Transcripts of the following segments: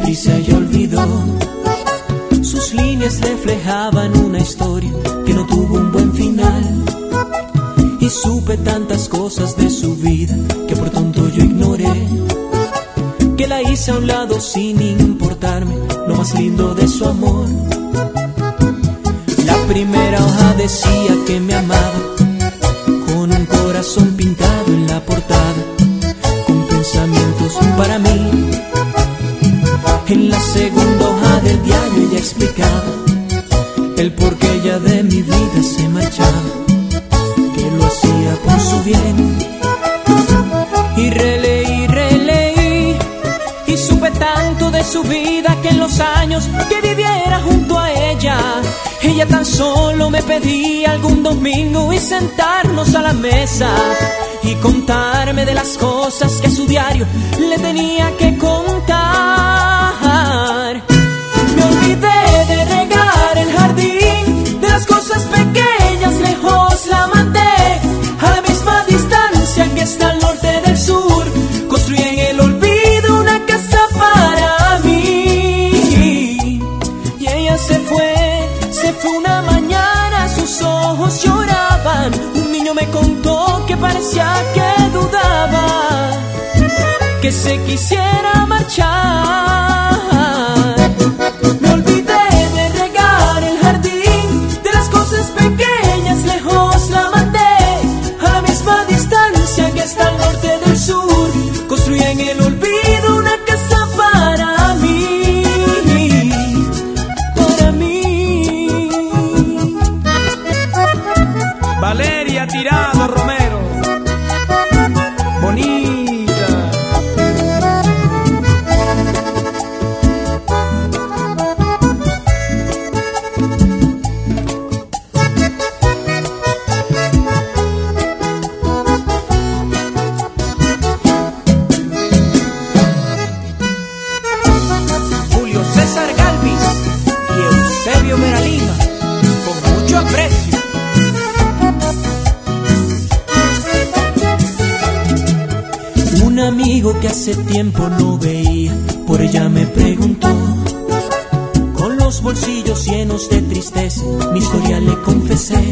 deprisa ella olvidó. Sus líneas reflejaban una historia que no tuvo un buen final. Y supe tantas cosas de su vida que por tonto yo ignoré. Que la hice a un lado sin importarme lo más lindo de su amor. La primera hoja decía que me amaba con un corazón pintado en la portada con pensamientos para mí. En la segunda hoja del diario ella explicaba el por qué ella de mi vida se marchaba, que lo hacía por su bien. Y releí, releí, y supe tanto de su vida que en los años que viviera junto a ella, ella tan solo me pedía algún domingo y sentarnos a la mesa y contarme de las cosas que su diario le tenía que contar. De regar el jardín, de las cosas pequeñas lejos la mandé a la misma distancia que está al norte del sur. Construí en el olvido una casa para mí y ella se fue, se fue una mañana, sus ojos lloraban. Un niño me contó que parecía que dudaba, que se quisiera marchar. Ella me preguntó. Con los bolsillos llenos de tristeza, mi historia le confesé.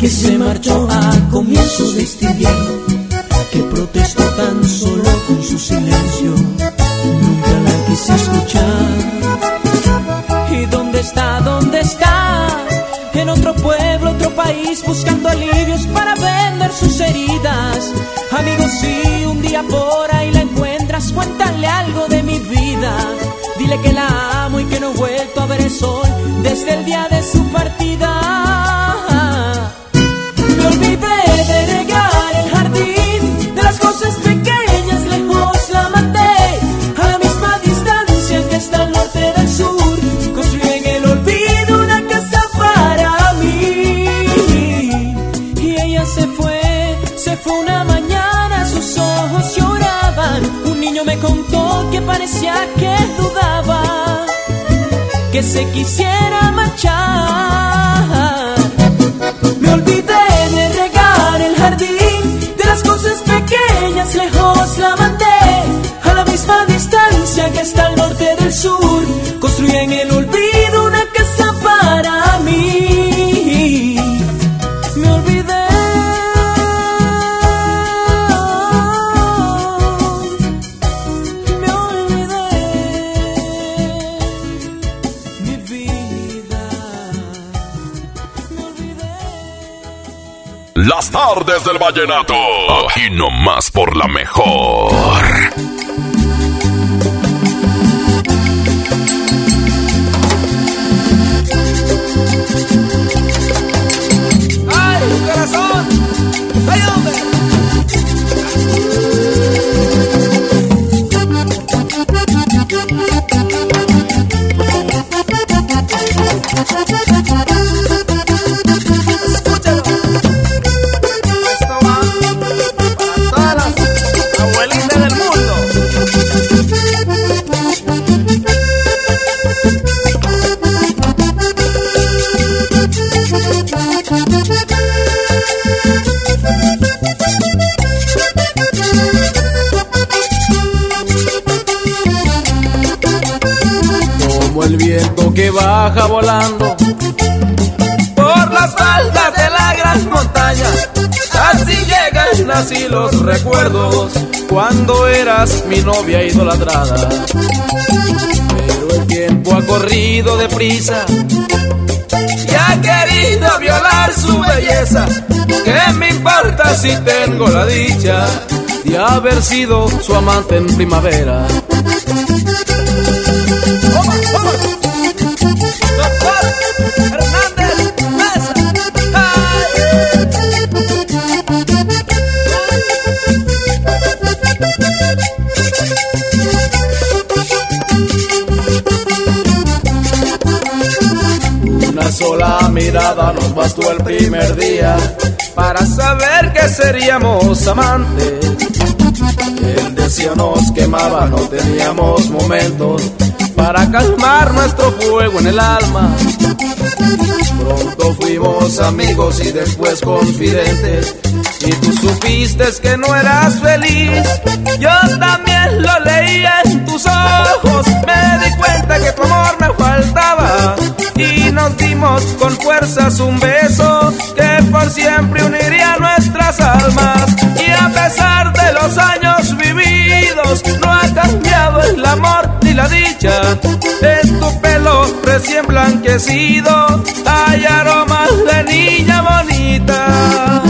Que se marchó a comienzos de este invierno, que protestó tan solo con su silencio. Nunca la quise escuchar. ¿Y dónde está? ¿Dónde está? En otro pueblo, otro país, buscando alivios para vender sus heridas. Amigos, si un día por ahí Dile que la que se quisiera marchar. Vallenato. Aquí nomás por la mejor. Novia idolatrada. Pero el tiempo ha corrido deprisa y ha querido violar su belleza. ¿Qué me importa si tengo la dicha de haber sido su amante en primavera? Mirada nos bastó el primer día para saber que seríamos amantes. El deseo nos quemaba, no teníamos momentos para calmar nuestro fuego en el alma. Pronto fuimos amigos y después confidentes. Y tú supiste que no eras feliz. Yo también lo leía en tus ojos. Me di cuenta que tu amor faltaba. Y nos dimos con fuerzas un beso que por siempre uniría nuestras almas. Y a pesar de los años vividos, no ha cambiado el amor ni la dicha. En tu pelo recién blanquecido hay aromas de niña bonita.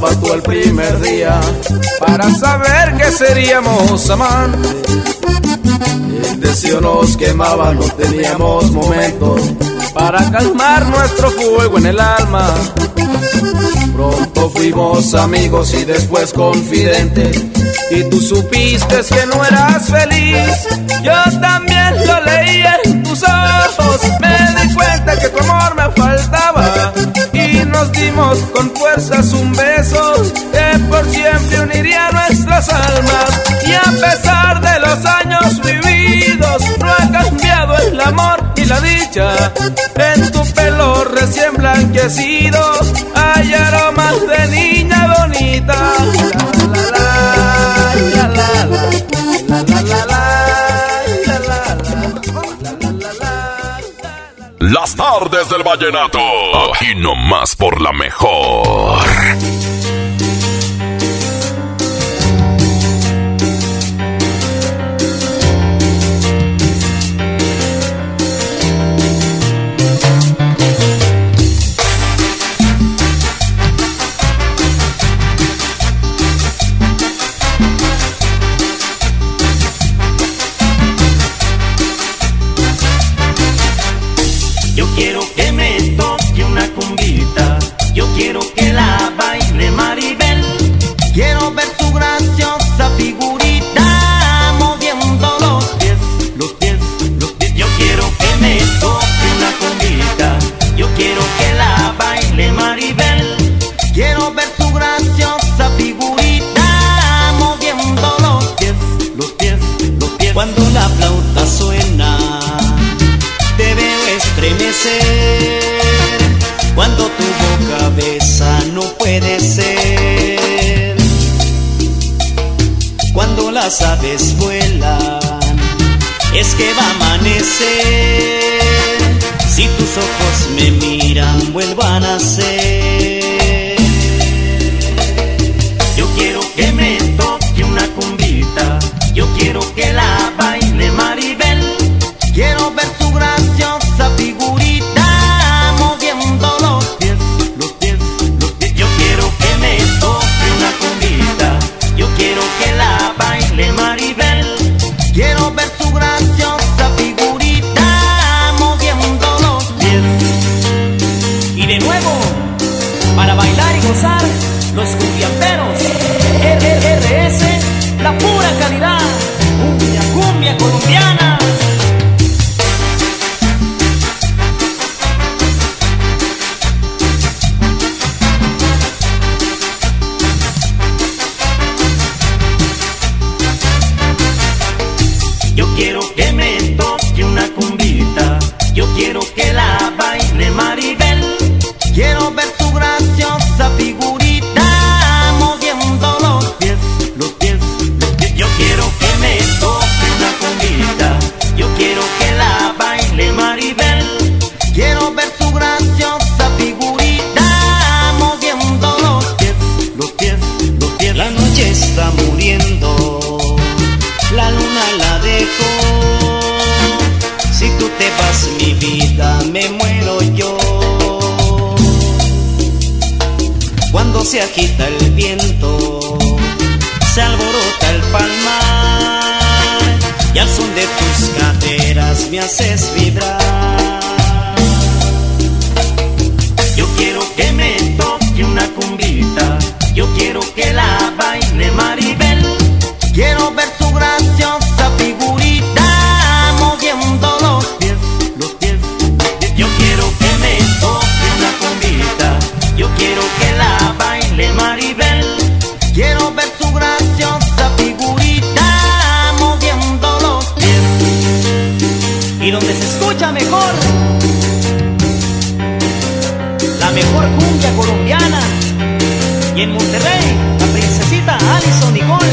Bastó el primer día para saber que seríamos amantes. El deseo nos quemaba, no teníamos momentos para calmar nuestro fuego en el alma. Pronto fuimos amigos y después confidentes. Y tú supiste que no eras feliz. Yo también lo leía en tus ojos. Me di cuenta que tu amor me faltaba. Nos dimos con fuerzas un beso que por siempre uniría nuestras almas. Y a pesar de los años vividos, no ha cambiado el amor y la dicha. En tu pelo recién blanquecido hay aromas de niña bonita. Las tardes del vallenato. Aquí nomás por la mejor. Cuando la flauta suena, te veo estremecer. Cuando tu boca besa, no puede ser. Cuando las aves vuelan, es que va a amanecer. Si tus ojos me miran, vuelvan a ser. El palmar, y al son de tus caderas me haces vibrar. Yo quiero que me toque una cumbita, yo quiero que la baile Maribel. Quiero ver tu graciosa figurita moviendo los pies, los pies. Yo quiero que me toque una cumbita, yo quiero que la baile Maribel. Quiero ver colombiana. Y en Monterrey, la princesita Alison Nicole,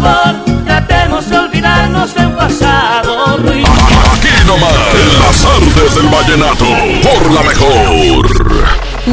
favor, tratemos de olvidarnos del pasado ruido. Aquí nomás, en las artes del vallenato, por la mejor.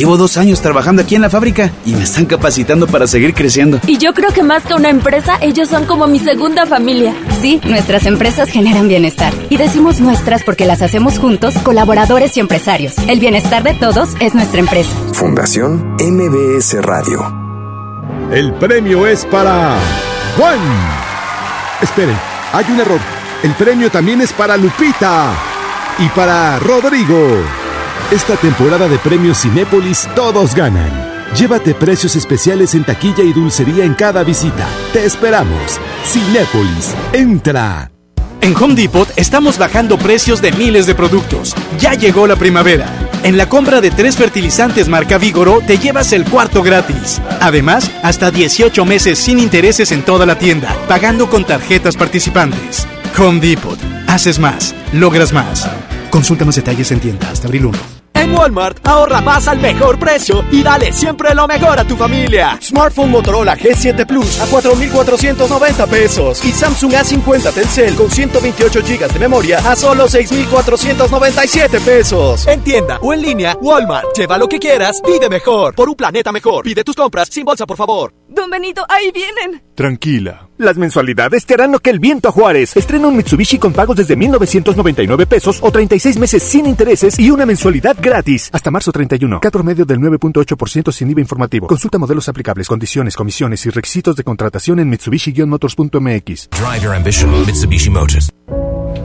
Llevo dos años trabajando aquí en la fábrica y me están capacitando para seguir creciendo. Y yo creo que más que una empresa, ellos son como mi segunda familia. Sí, nuestras empresas generan bienestar. Y decimos nuestras porque las hacemos juntos, colaboradores y empresarios. El bienestar de todos es nuestra empresa. Fundación MBS Radio. El premio es para Juan. Esperen, hay un error. El premio también es para Lupita y para Rodrigo. Esta temporada de premios Cinépolis todos ganan. Llévate precios especiales en taquilla y dulcería en cada visita. Te esperamos. Cinépolis, entra. En Home Depot estamos bajando precios de miles de productos. Ya llegó la primavera. En la compra de tres fertilizantes marca Vigoro te llevas el cuarto gratis. Además, hasta 18 meses sin intereses en toda la tienda, pagando con tarjetas participantes. Home Depot. Haces más, logras más. Consulta más detalles en tienda hasta abril 1. En Walmart, ahorra más al mejor precio y dale siempre lo mejor a tu familia. Smartphone Motorola G7 Plus a 4,490 pesos. Y Samsung A50 Telcel con 128 GB de memoria a solo 6,497 pesos. En tienda o en línea, Walmart. Lleva lo que quieras, pide mejor. Por un planeta mejor. Pide tus compras sin bolsa, por favor. Don Benito, ahí vienen. Tranquila. Las mensualidades te harán lo que el viento a Juárez. Estrena un Mitsubishi con pagos desde 1,999 pesos o 36 meses sin intereses y una mensualidad gratis. Hasta marzo 31. Cat promedio del 9.8% sin IVA informativo. Consulta modelos aplicables, condiciones, comisiones y requisitos de contratación en Mitsubishi-motors.mx. Drive your ambition, Mitsubishi Motors.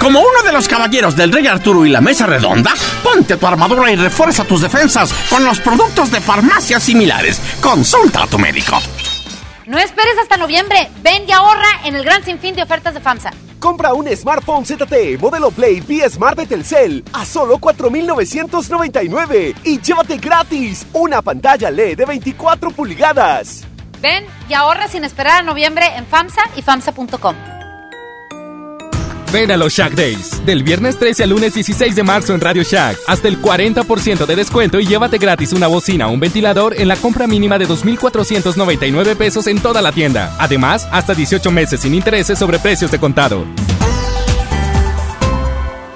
Como uno de los caballeros del Rey Arturo y la Mesa Redonda, ponte tu armadura y refuerza tus defensas con los productos de farmacias similares. Consulta a tu médico. No esperes hasta noviembre. Ven y ahorra en el gran sinfín de ofertas de FAMSA. Compra un smartphone ZTE modelo Play B Smart de Telcel a solo 4,999 y llévate gratis una pantalla LED de 24 pulgadas. Ven y ahorra sin esperar a noviembre en FAMSA y FAMSA.com. Ven a los Shack Days. Del viernes 13 al lunes 16 de marzo en Radio Shack. Hasta el 40% de descuento y llévate gratis una bocina o un ventilador en la compra mínima de 2,499 pesos en toda la tienda. Además, hasta 18 meses sin intereses sobre precios de contado.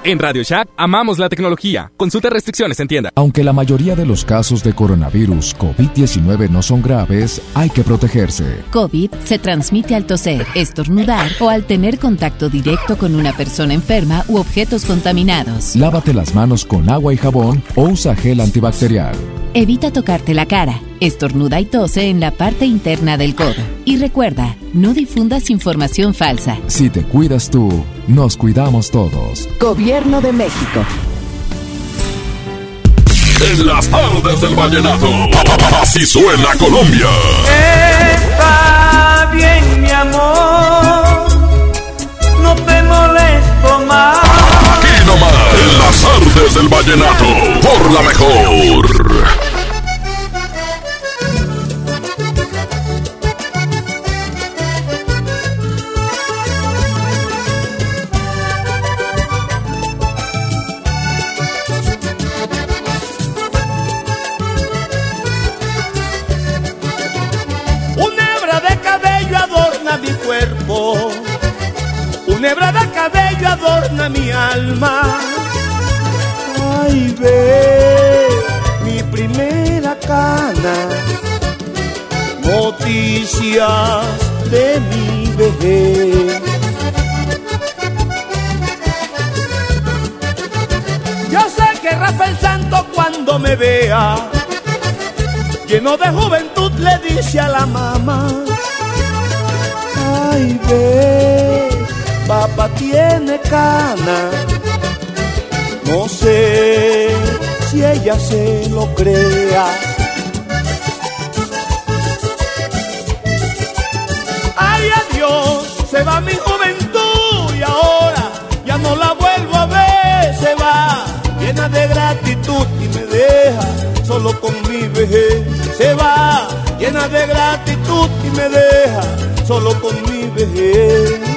En Radio Shack amamos la tecnología. Consulta restricciones en tienda. Aunque la mayoría de los casos de coronavirus COVID-19 no son graves, hay que protegerse. COVID se transmite al toser, estornudar o al tener contacto directo con una persona enferma u objetos contaminados. Lávate las manos con agua y jabón o usa gel antibacterial. Evita tocarte la cara. Estornuda y tose en la parte interna del codo. Y recuerda, no difundas información falsa. Si te cuidas tú, nos cuidamos todos. Gobierno de México. En las tardes del vallenato, así suena Colombia. Está bien, mi amor, no te molesto más. Aquí nomás, en las tardes del vallenato, por la mejor. Cuerpo, una hebra de cabello adorna mi alma. Ay, ve mi primera cana, noticias de mi vejez. Yo sé que Rafael Santo cuando me vea lleno de juventud le dice a la mamá, ay ve, papá tiene cana, no sé si ella se lo crea. Ay adiós, se va mi juventud y ahora ya no la vuelvo a ver, se va llena de gratitud y me deja solo con mi vejez. Se va llena de gratitud y me deja solo con mi vejez.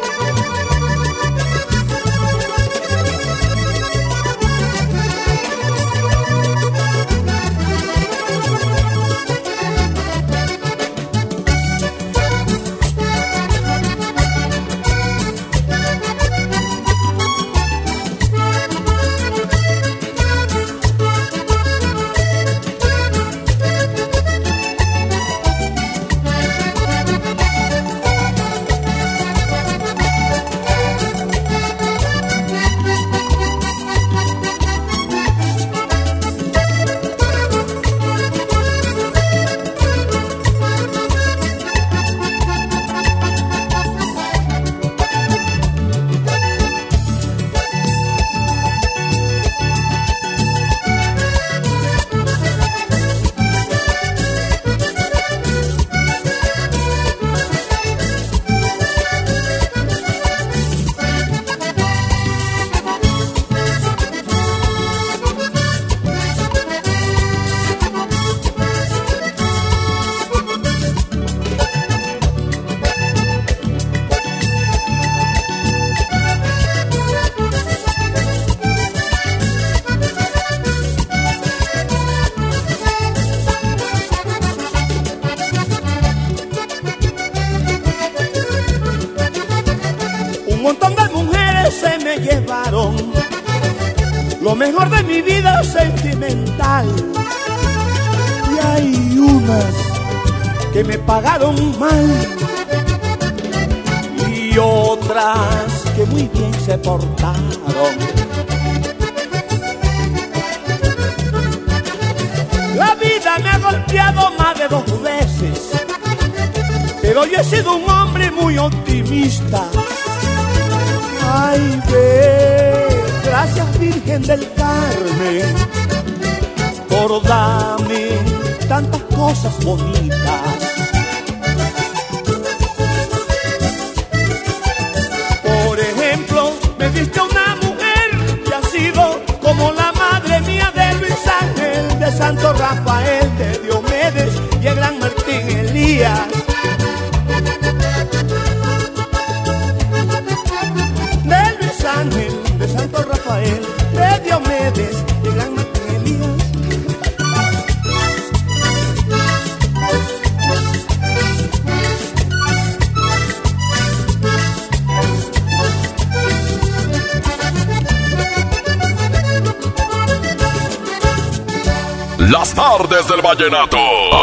Las tardes del vallenato.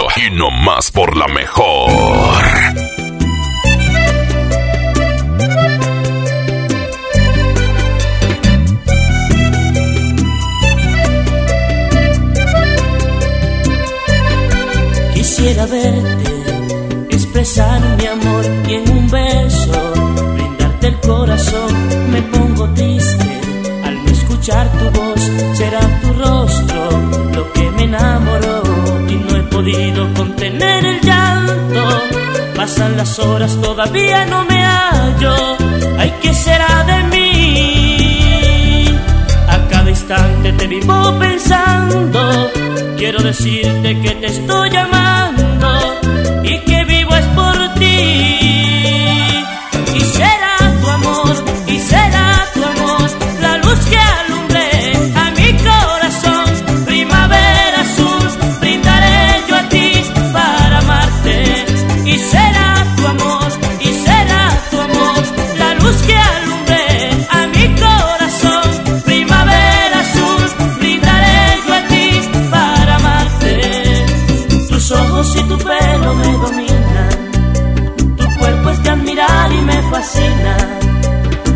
Aquí nomás por la mejor. Quisiera verte, expresar mi amor y en un beso, brindarte el corazón, me pongo triste escuchar tu voz, será tu rostro lo que me enamoró y no he podido contener el llanto. Pasan las horas, todavía no me hallo. Ay, ¿qué será de mí? A cada instante te vivo pensando. Quiero decirte que te estoy llamando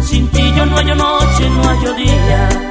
Sin ti yo no hallo noche, no hallo día.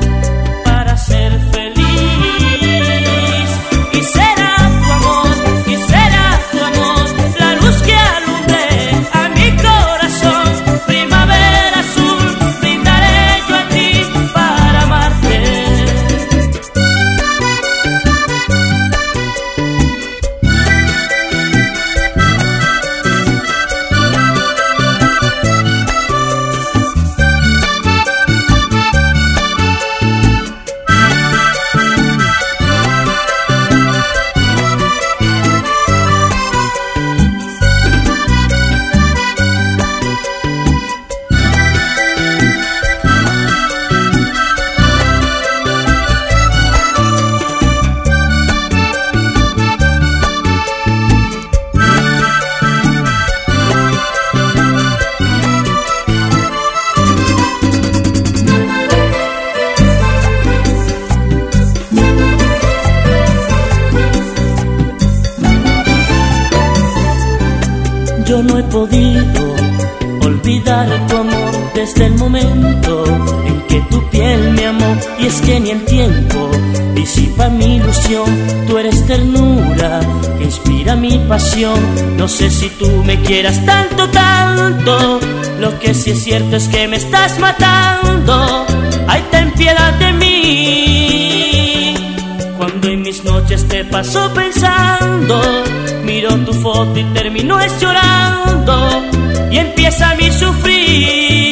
No sé si tú me quieras tanto, tanto. Lo que sí es cierto es que me estás matando. Ay, ten piedad de mí. Cuando en mis noches te paso pensando, miro tu foto y termino es llorando. Y empieza mi sufrir.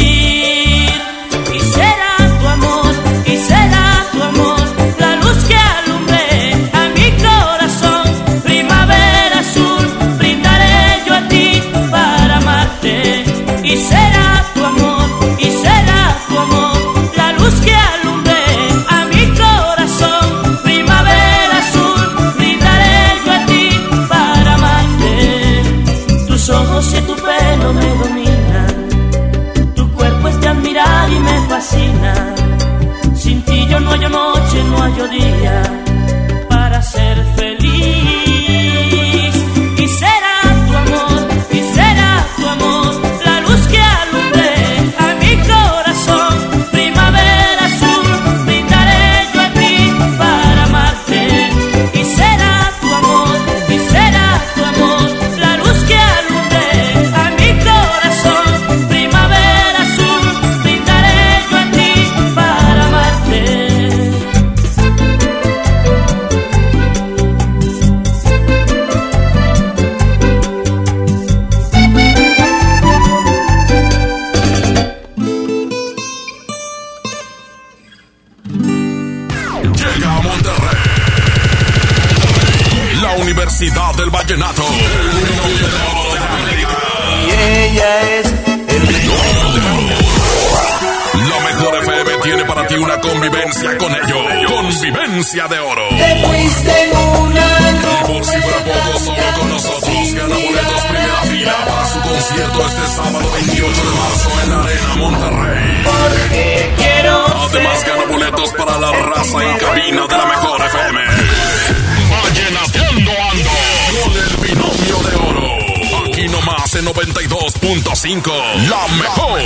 Aquí nomás en 92.5. La mejor.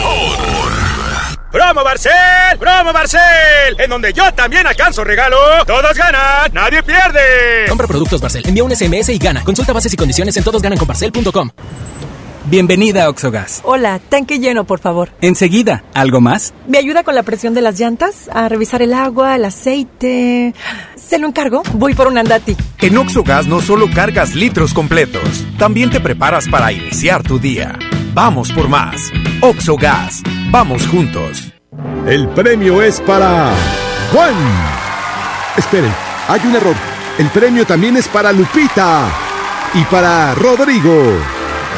¡Promo Barcel! ¡Promo Barcel! En donde yo también alcanzo regalo. Todos ganan, nadie pierde. Compra productos Barcel, envía un SMS y gana. Consulta bases y condiciones en todosgananconbarcel.com. Bienvenida a Oxogas. Hola, tanque lleno, por favor. Enseguida, ¿algo más? ¿Me ayuda con la presión de las llantas? A revisar el agua, el aceite. ¿Se lo encargo? Voy por un andati. En Oxogas no solo cargas litros completos, también te preparas para iniciar tu día. Vamos por más. Oxogas. Vamos juntos. El premio es para Juan. Esperen, hay un error. El premio también es para Lupita y para Rodrigo.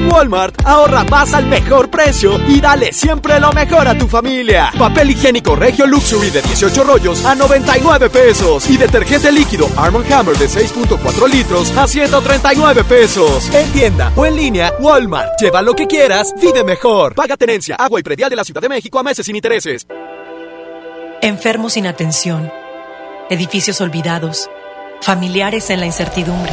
Walmart, ahorra más al mejor precio y dale siempre lo mejor a tu familia. Papel higiénico Regio Luxury de 18 rollos a 99 pesos y detergente líquido Arm Hammer de 6.4 litros a 139 pesos. En tienda o en línea, Walmart. Lleva lo que quieras, vive mejor. Paga tenencia, agua y predial de la Ciudad de México a meses sin intereses. Enfermos sin atención, edificios olvidados, familiares en la incertidumbre.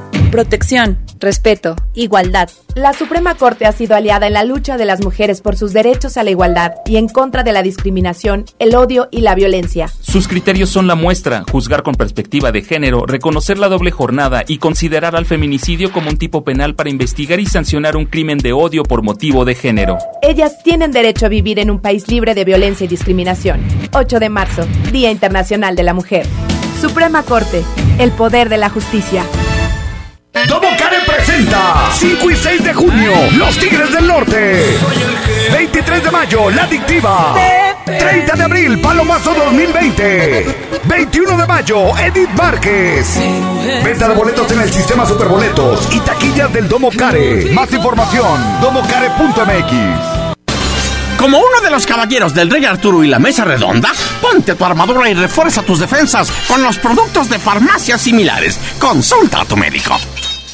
Protección, respeto, igualdad. La Suprema Corte ha sido aliada en la lucha de las mujeres por sus derechos a la igualdad y en contra de la discriminación, el odio y la violencia. Sus criterios son la muestra, juzgar con perspectiva de género, reconocer la doble jornada y considerar al feminicidio como un tipo penal para investigar y sancionar un crimen de odio por motivo de género. Ellas tienen derecho a vivir en un país libre de violencia y discriminación. 8 de marzo, Día Internacional de la Mujer. Suprema Corte, el poder de la justicia. Domo Karen presenta 5 y 6 de junio Los Tigres del Norte. 23 de mayo La Adictiva. 30 de abril Palomazo 2020 21 de mayo Edith Márquez. Venta de boletos en el sistema Superboletos y taquillas del Domo Care. Más información domocare.mx Como uno de los caballeros del Rey Arturo y la Mesa Redonda, ponte tu armadura y refuerza tus defensas con los productos de farmacias similares. Consulta a tu médico.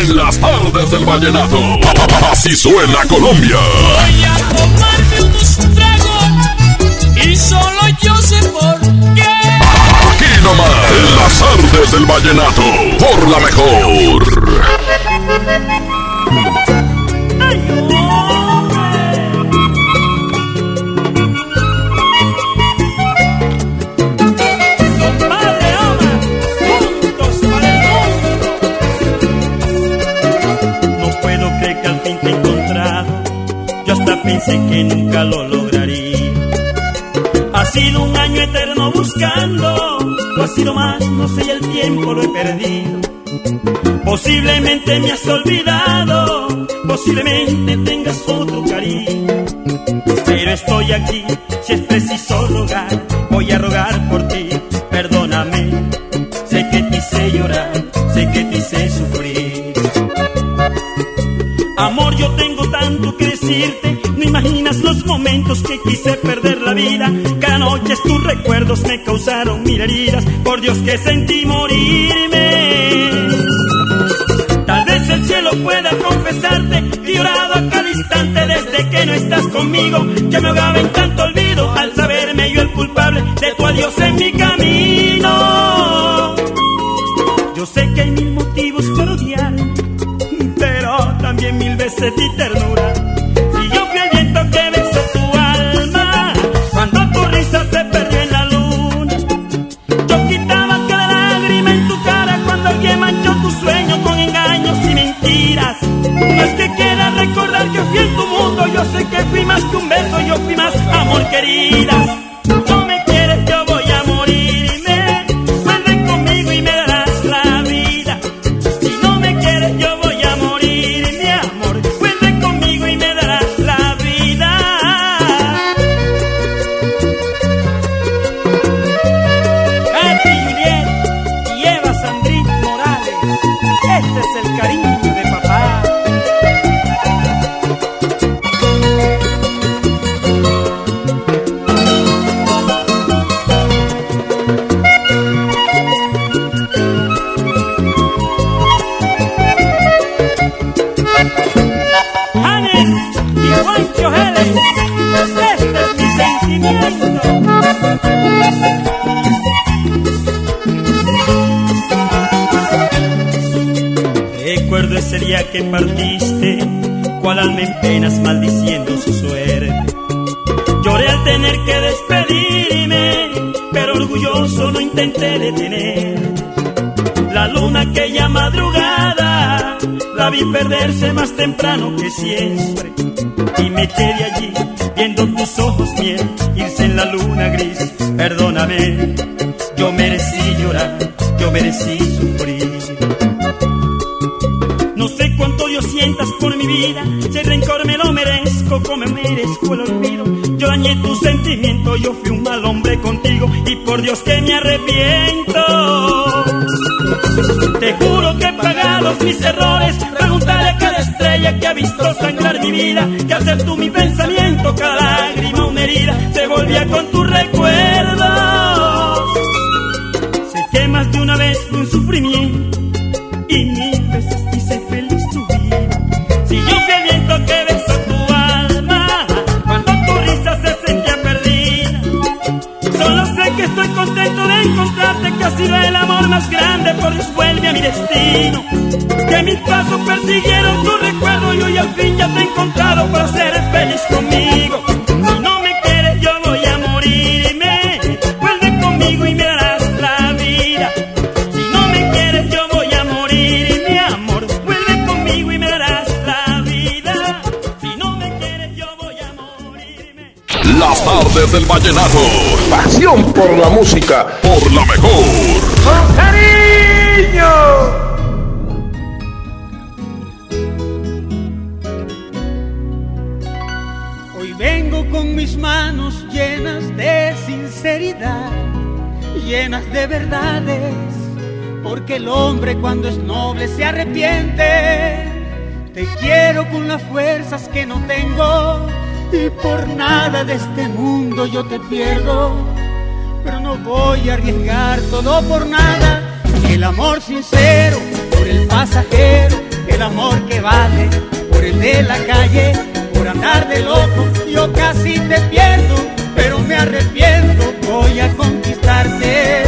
En las tardes del vallenato. Así suena Colombia. Voy a tomarme unos tragos y solo yo sé por qué. Aquí nomás. En las tardes del vallenato. Por la mejor. Pensé que nunca lo lograría. Ha sido un año eterno buscando. No ha sido más, no sé, el tiempo lo he perdido. Posiblemente me has olvidado. Posiblemente tengas otro cariño. Pero estoy aquí, si es preciso rogar. Voy a rogar por ti, perdóname. Sé que te hice llorar, sé que te hice sufrir. Amor, yo tengo tanto que decirte. No imaginas los momentos que quise perder la vida. Cada noche tus recuerdos me causaron mil heridas. Por Dios que sentí morirme. Tal vez el cielo pueda confesarte que llorado a cada instante desde que no estás conmigo. Que me ahogaba en tanto olvido al saberme yo el culpable de tu adiós en mi camino. Yo sé que hay mil motivos para odiar, pero también mil veces di ternura. Amor vi perderse más temprano que siempre. Y me quedé allí, viendo tus ojos miel, irse en la luna gris. Perdóname, yo merecí llorar, yo merecí sufrir. No sé cuánto yo sientas por mi vida, si el rencor me lo merezco, como merezco el olvido. Yo dañé tu sentimiento, yo fui un mal hombre contigo y por Dios que me arrepiento. Te juro que he pagado mis errores, preguntaré a cada estrella que ha visto sangrar mi vida, que ser tú mi pensamiento, cada lágrima una herida, se volvía con tus recuerdos. Sé que más de una vez un sufrimiento y mil veces que ha sido el amor más grande, por Dios vuelve a mi destino. Que mis pasos persiguieron tu recuerdo y hoy al fin ya te he encontrado para ser feliz conmigo. Las tardes del vallenato. Pasión por la música. Por la mejor. ¡Con cariño! Hoy vengo con mis manos llenas de sinceridad, llenas de verdades, porque el hombre cuando es noble se arrepiente. Te quiero con las fuerzas que no tengo y por nada de este mundo yo te pierdo, pero no voy a arriesgar todo por nada. El amor sincero por el pasajero, el amor que vale por el de la calle, por andar de loco. Yo casi te pierdo, pero me arrepiento, voy a conquistarte.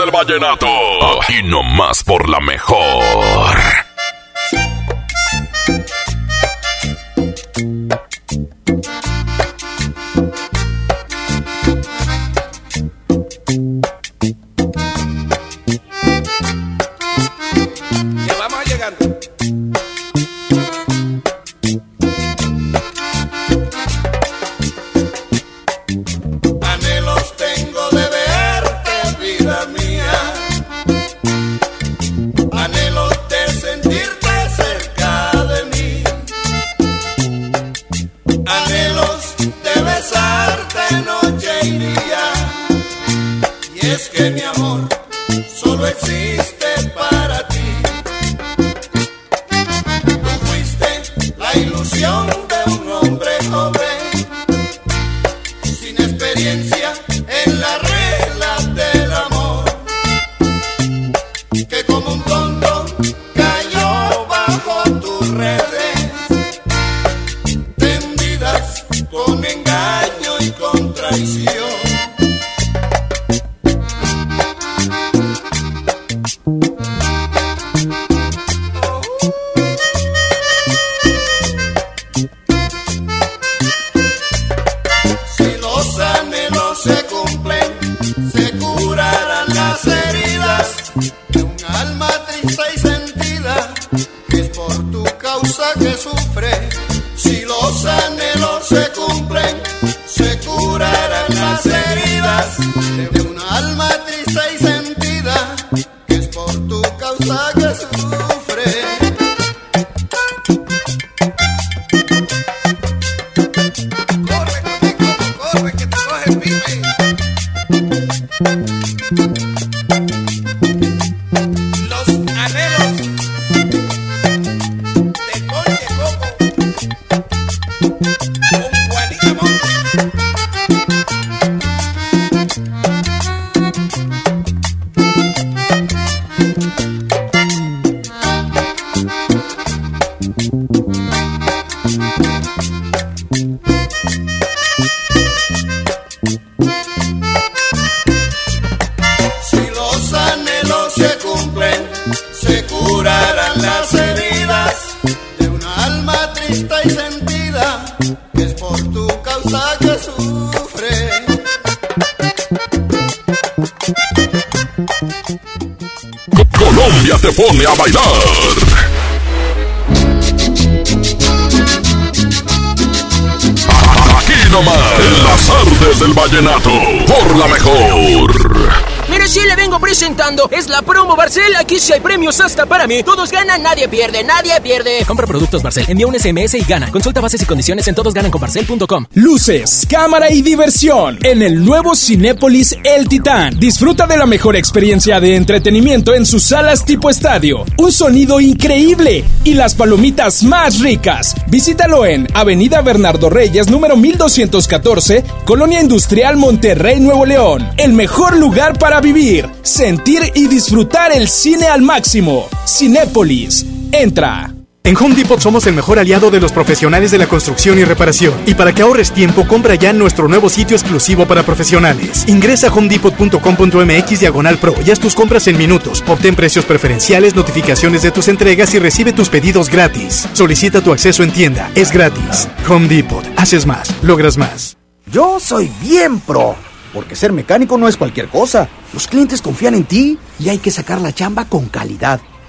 del vallenato. Aquí nomás por la mejor. Saga School. Es la promo Barcel. Aquí sí hay premios hasta para mí. Todos ganan, nadie pierde, nadie pierde. Compra productos Barcel. Envía un SMS y gana. Consulta bases y condiciones en todosgananconbarcel.com. Luces, cámara y diversión. En el nuevo Cinépolis El Titán. Disfruta de la mejor experiencia de entretenimiento en sus salas tipo estadio. Un sonido increíble y las palomitas más ricas. Visítalo en Avenida Bernardo Reyes, número 1214, Colonia Industrial Monterrey, Nuevo León. El mejor lugar para vivir, sentir y disfrutar el cine al máximo. Cinépolis. Entra. En Home Depot somos el mejor aliado de los profesionales de la construcción y reparación. Y para que ahorres tiempo, compra ya nuestro nuevo sitio exclusivo para profesionales. Ingresa a homedepot.com.mx diagonal pro y haz tus compras en minutos. Obtén precios preferenciales, notificaciones de tus entregas y recibe tus pedidos gratis. Solicita tu acceso en tienda. Es gratis. Home Depot. Haces más. Logras más. Yo soy bien pro. Porque ser mecánico no es cualquier cosa. Los clientes confían en ti y hay que sacar la chamba con calidad.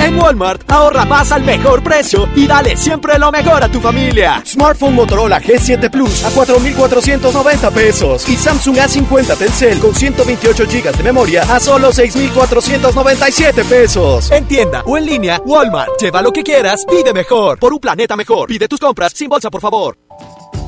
En Walmart, ahorra más al mejor precio y dale siempre lo mejor a tu familia. Smartphone Motorola G7 Plus a 4,490 pesos. Y Samsung A50 Telcel con 128 GB de memoria a solo 6,497 pesos. En tienda o en línea, Walmart. Lleva lo que quieras, pide mejor. Por un planeta mejor. Pide tus compras sin bolsa, por favor.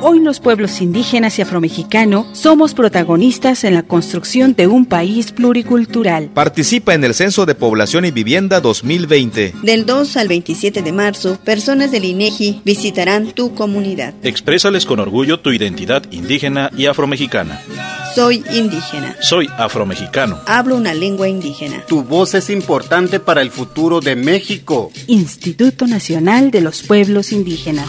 Hoy los pueblos indígenas y afromexicanos somos protagonistas en la construcción de un país pluricultural. Participa en el Censo de Población y Vivienda 2020. Del 2 al 27 de marzo, personas del INEGI visitarán tu comunidad. Exprésales con orgullo tu identidad indígena y afromexicana. Soy indígena. Soy afromexicano. Hablo una lengua indígena. Tu voz es importante para el futuro de México. Instituto Nacional de los Pueblos Indígenas.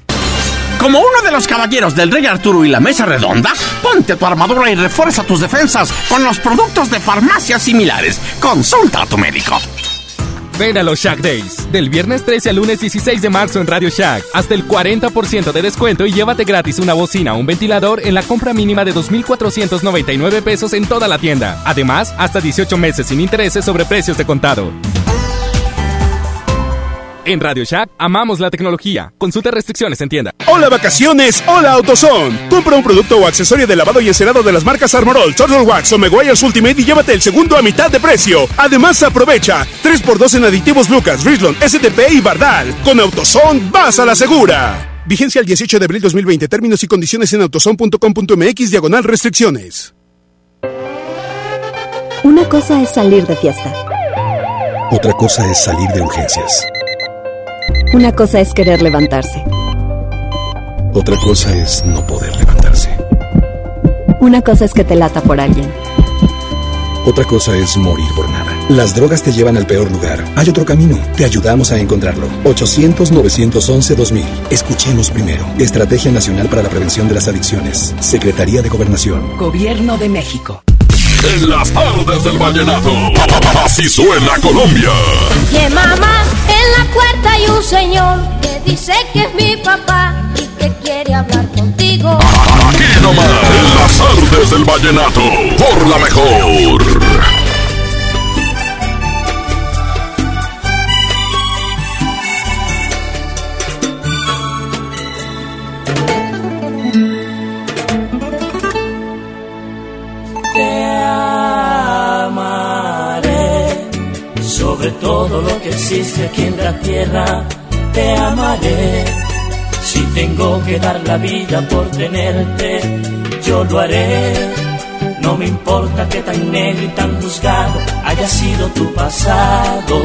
Como uno de los caballeros del Rey Arturo y la Mesa Redonda, ponte tu armadura y refuerza tus defensas con los productos de farmacias similares. Consulta a tu médico. Ven a los Shack Days. Del viernes 13 al lunes 16 de marzo en Radio Shack. Hasta el 40% de descuento y llévate gratis una bocina o un ventilador en la compra mínima de 2,499 pesos en toda la tienda. Además, hasta 18 meses sin intereses sobre precios de contado. En Radio Shack amamos la tecnología. Consulta restricciones en tienda. Hola vacaciones, hola AutoZone. Compra un producto o accesorio de lavado y encerado de las marcas Armorol, Turtle Wax o Meguiar's Ultimate y llévate el segundo a mitad de precio. Además aprovecha 3x2 en aditivos Lucas, Richland, STP y Bardal. Con AutoZone vas a la segura. Vigencia el 18 de abril 2020. Términos y condiciones en autozone.com.mx diagonal restricciones. Una cosa es salir de fiesta. Otra cosa es salir de urgencias. Una cosa es querer levantarse. Otra cosa es no poder levantarse. Una cosa es que te lata por alguien. Otra cosa es morir por nada. Las drogas te llevan al peor lugar. Hay otro camino. Te ayudamos a encontrarlo. 800-911-2000. Escuchemos primero. Estrategia Nacional para la Prevención de las Adicciones. Secretaría de Gobernación. Gobierno de México. En las tardes del vallenato. Así suena Colombia. Que mamá, en la puerta hay un señor que dice que es mi papá y que quiere hablar contigo. Aquí nomás, en las tardes del vallenato. Por la mejor. Existe aquí en la tierra. Te amaré si tengo que dar la vida por tenerte, yo lo haré. No me importa que tan negro y tan juzgado haya sido tu pasado.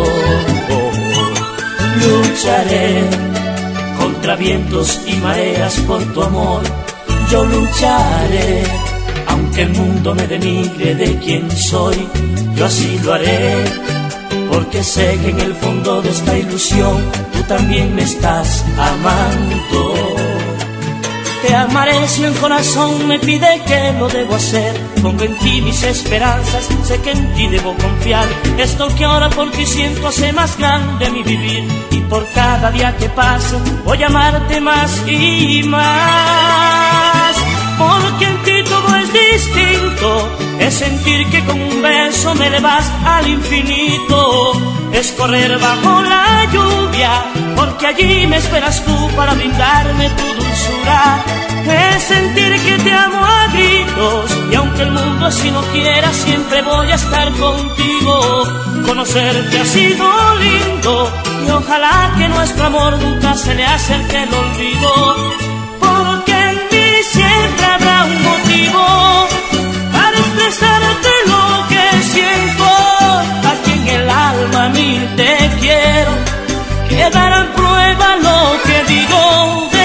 Lucharé contra vientos y mareas por tu amor. Yo lucharé aunque el mundo me denigre de quien soy, yo así lo haré, porque sé que en el fondo de esta ilusión tú también me estás amando. Te amaré si corazón me pide que lo debo hacer. Pongo en ti mis esperanzas, sé que en ti debo confiar. Esto que ahora por ti siento hace más grande mi vivir. Y por cada día que pase voy a amarte más y más. Porque distinto, es sentir que con un beso me elevas al infinito, es correr bajo la lluvia, porque allí me esperas tú para brindarme tu dulzura, es sentir que te amo a gritos, y aunque el mundo así no quiera, siempre voy a estar contigo, conocerte ha sido lindo, y ojalá que nuestro amor nunca se le acerque el olvido porque habrá un motivo para expresarte lo que siento. Aquí en el alma mí te quiero, quedará en prueba lo que digo.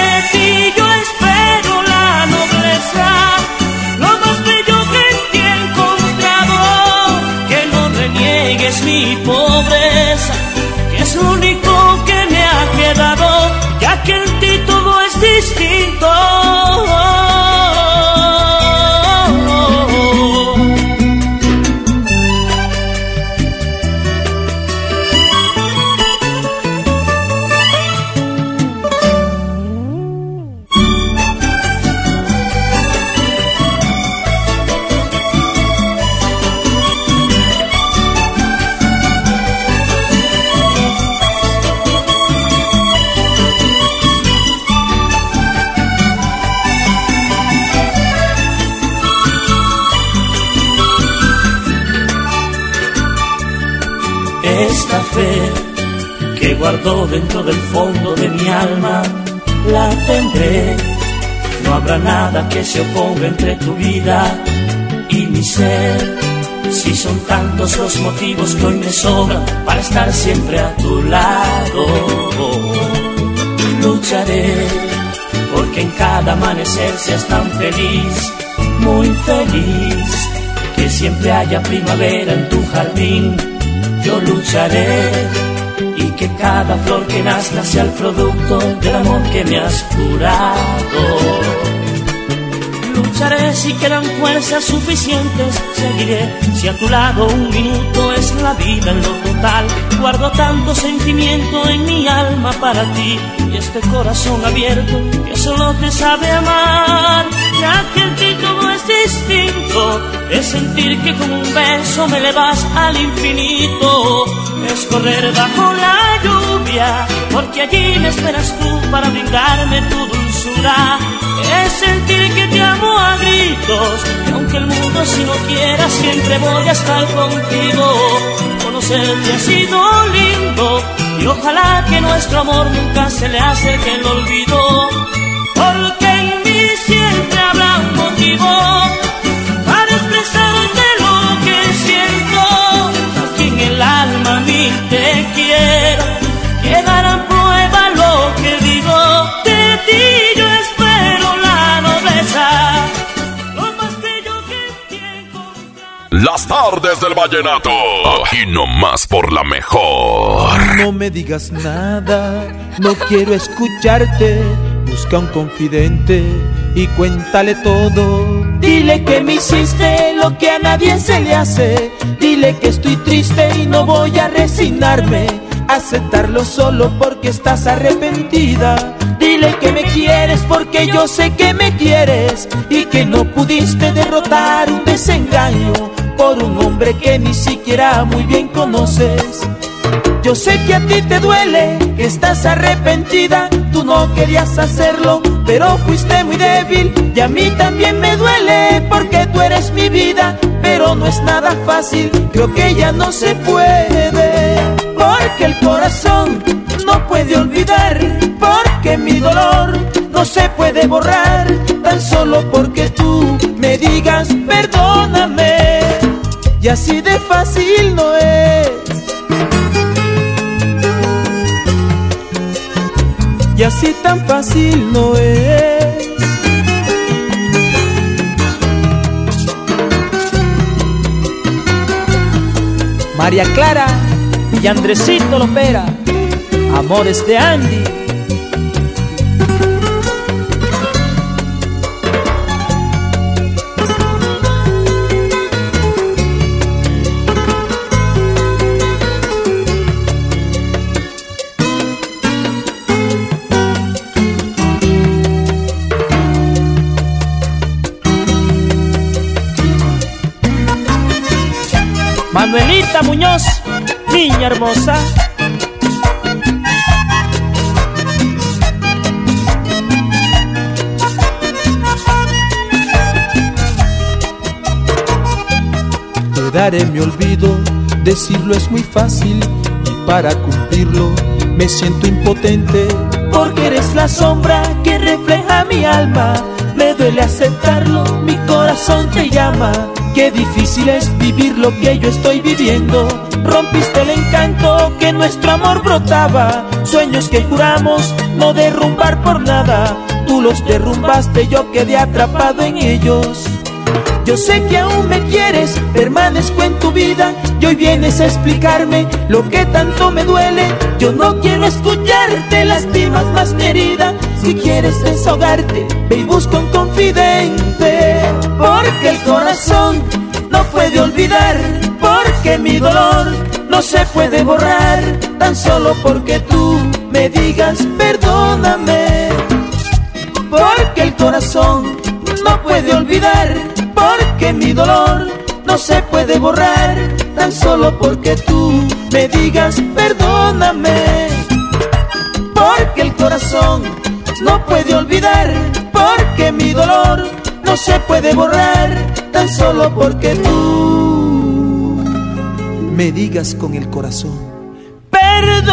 Guardo dentro del fondo de mi alma, la tendré. No habrá nada que se oponga entre tu vida y mi ser. Si son tantos los motivos que hoy me sobran para estar siempre a tu lado, lucharé porque en cada amanecer seas tan feliz, muy feliz, que siempre haya primavera en tu jardín yo lucharé que cada flor que nazca sea el producto del amor que me has jurado. Lucharé si quedan fuerzas suficientes, seguiré si a tu lado un minuto es la vida en lo total. Guardo tanto sentimiento en mi alma para ti y este corazón abierto que solo te sabe amar. Ya que en ti todo es distinto, es sentir que con un beso me elevas al infinito, es correr bajo la lluvia, porque allí me esperas tú para brindarme tu dulzura, es sentir que te amo a gritos, y aunque el mundo si no quiera, siempre voy a estar contigo, conocerte ha sido lindo, y ojalá que nuestro amor nunca se le acerque el olvido, porque Las tardes del vallenato. Aquí nomás por la mejor. No me digas nada, no quiero escucharte. Busca un confidente y cuéntale todo. Dile que me hiciste lo que a nadie se le hace. Dile que estoy triste y no voy a resignarme. Aceptarlo solo porque estás arrepentida. Dile que me quieres porque yo sé que me quieres y que no pudiste derrotar un desengaño por un hombre que ni siquiera muy bien conoces. Yo sé que a ti te duele, que estás arrepentida, tú no querías hacerlo, pero fuiste muy débil. Y a mí también me duele porque tú eres mi vida, pero no es nada fácil, creo que ya no se puede, porque el corazón no puede olvidar, porque mi dolor no se puede borrar, tan solo porque tú me digas perdóname, y así de fácil no es. Y así tan fácil no es. María Clara y Andresito Lopera, amores de Andy. Muñoz, niña hermosa. Te daré mi olvido, decirlo es muy fácil y para cumplirlo me siento impotente porque eres la sombra que refleja mi alma. Me duele aceptarlo, mi corazón te llama. Qué difícil es vivir lo que yo estoy viviendo. Rompiste el encanto que nuestro amor brotaba. Sueños que juramos no derrumbar por nada. Tú los derrumbaste, yo quedé atrapado en ellos. Yo sé que aún me quieres, permanezco en tu vida y hoy vienes a explicarme lo que tanto me duele. Yo no quiero escucharte, lastimas más mi. Si quieres desahogarte, ve y busca un confidente. Porque el corazón no puede olvidar, porque mi dolor no se puede borrar, tan solo porque tú me digas perdóname. Porque el corazón no puede olvidar porque mi dolor no se puede borrar tan solo porque tú me digas perdóname. Porque el corazón no puede olvidar porque mi dolor no se puede borrar tan solo porque tú me digas con el corazón perdóname.